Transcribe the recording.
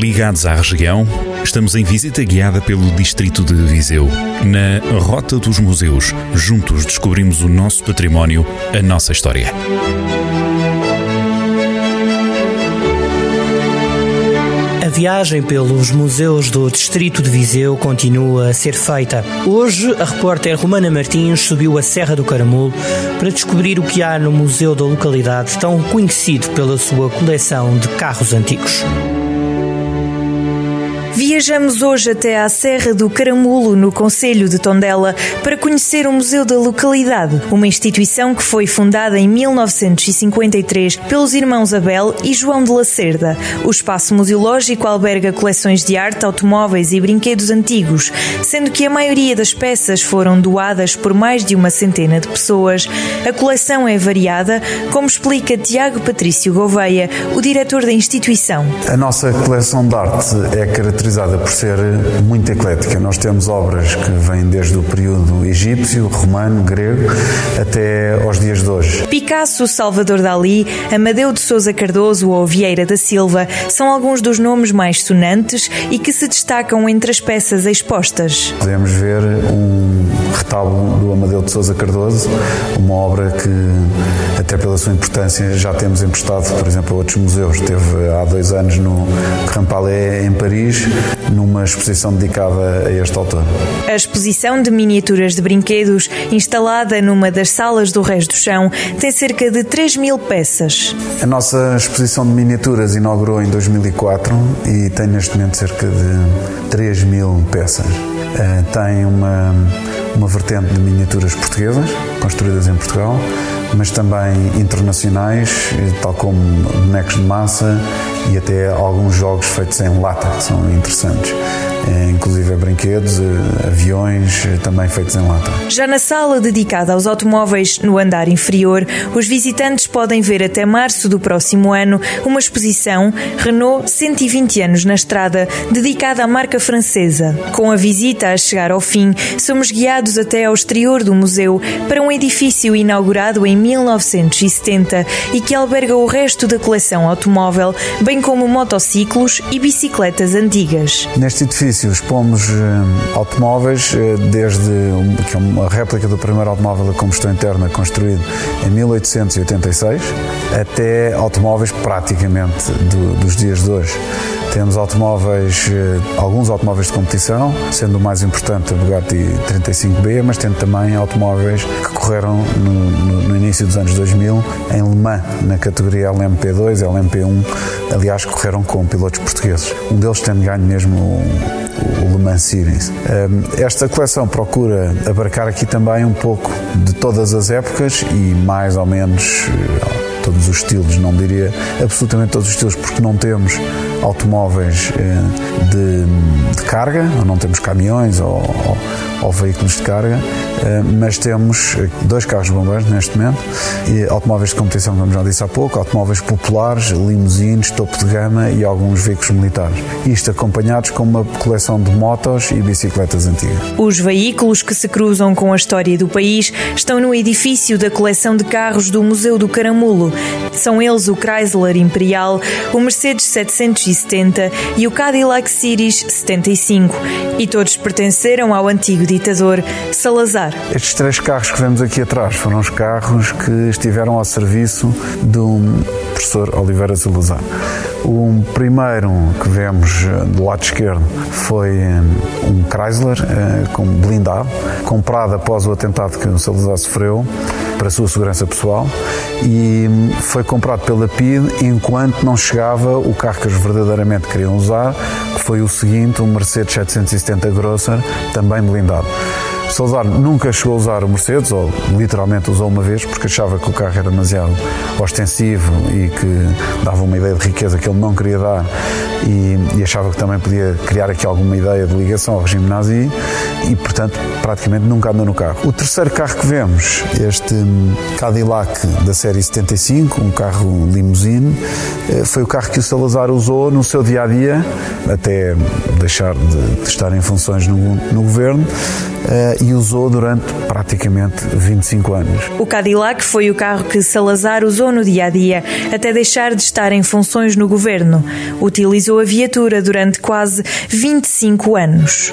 Ligados à região, estamos em visita guiada pelo Distrito de Viseu. Na Rota dos Museus, juntos descobrimos o nosso património, a nossa história. A viagem pelos museus do Distrito de Viseu continua a ser feita. Hoje, a repórter Romana Martins subiu a Serra do Caramulo para descobrir o que há no museu da localidade, tão conhecido pela sua coleção de carros antigos. Viajamos hoje até à Serra do Caramulo, no Conselho de Tondela, para conhecer o Museu da localidade, uma instituição que foi fundada em 1953 pelos irmãos Abel e João de Lacerda. O espaço museológico alberga coleções de arte, automóveis e brinquedos antigos, sendo que a maioria das peças foram doadas por mais de uma centena de pessoas. A coleção é variada, como explica Tiago Patrício Gouveia, o diretor da instituição. A nossa coleção de arte é caracterizada caracterizada por ser muito eclética. Nós temos obras que vêm desde o período egípcio, romano, grego, até aos dias de hoje. Picasso, Salvador Dali, Amadeu de Souza Cardoso ou Vieira da Silva são alguns dos nomes mais sonantes e que se destacam entre as peças expostas. Podemos ver um Amadeu de Souza Cardoso, uma obra que, até pela sua importância, já temos emprestado, por exemplo, a outros museus. Teve há dois anos no Grand Palais, em Paris, numa exposição dedicada a este autor. A exposição de miniaturas de brinquedos, instalada numa das salas do Reis do Chão, tem cerca de 3 mil peças. A nossa exposição de miniaturas inaugurou em 2004 e tem neste momento cerca de 3 mil peças. Eh, tem uma, uma vertente de miniaturas portuguesas, construídas em Portugal, mas também internacionais, tal como bonecos de massa e até alguns jogos feitos em lata, que são interessantes. Brinquedos, eh, aviões, eh, também feitos em lata. Já na sala dedicada aos automóveis, no andar inferior, os visitantes podem ver até março do próximo ano uma exposição Renault 120 anos na estrada, dedicada à marca francesa. Com a visita a chegar ao fim, somos guiados até ao exterior do museu para um edifício inaugurado em 1970 e que alberga o resto da coleção automóvel, bem como motociclos e bicicletas antigas. Neste edifício expomos uh, automóveis, uh, desde que é uma réplica do primeiro automóvel a combustão interna construído em 1886 até automóveis praticamente do, dos dias de hoje. Temos automóveis, eh, alguns automóveis de competição, sendo o mais importante a Bugatti 35B, mas tendo também automóveis que correram no, no, no início dos anos 2000 em Le Mans, na categoria LMP2, LMP1, aliás, correram com pilotos portugueses. Um deles tendo ganho mesmo o, Le Mans Series. Esta coleção procura abarcar aqui também um pouco de todas as épocas e mais ou menos eh, todos os estilos, não diria absolutamente todos os estilos, porque não temos automóveis eh, de, de carga, não temos caminhões ou, ou, ou veículos de carga, eh, mas temos dois carros de bombeiros neste momento, e automóveis de competição, como já disse há pouco, automóveis populares, limusines, topo de gama e alguns veículos militares. Isto acompanhados com uma coleção de motos e bicicletas antigas. Os veículos que se cruzam com a história do país estão no edifício da coleção de carros do Museu do Caramulo. São eles o Chrysler Imperial, o Mercedes 770 e o Cadillac Series 75. E todos pertenceram ao antigo ditador Salazar. Estes três carros que vemos aqui atrás foram os carros que estiveram ao serviço do professor Oliveira Salazar. O primeiro que vemos eh, do lado esquerdo foi eh, um Chrysler eh, com blindado, comprado após o atentado que o Salazar sofreu para a sua segurança pessoal e hum, foi comprado pela PID enquanto não chegava o carro que eles verdadeiramente queriam usar, que foi o seguinte, um Mercedes 770 Grosser, também blindado. Salazar nunca chegou a usar o Mercedes, ou literalmente usou uma vez, porque achava que o carro era demasiado ostensivo e que dava uma ideia de riqueza que ele não queria dar e, e achava que também podia criar aqui alguma ideia de ligação ao regime nazi e, portanto, praticamente nunca andou no carro. O terceiro carro que vemos, este Cadillac da série 75, um carro limousine, eh, foi o carro que o Salazar usou no seu dia a dia, até deixar de, estar em funções no, no governo, uh, e usou durante praticamente 25 anos. O Cadillac foi o carro que Salazar usou no dia a dia, até deixar de estar em funções no governo. Utilizou a viatura durante quase 25 anos.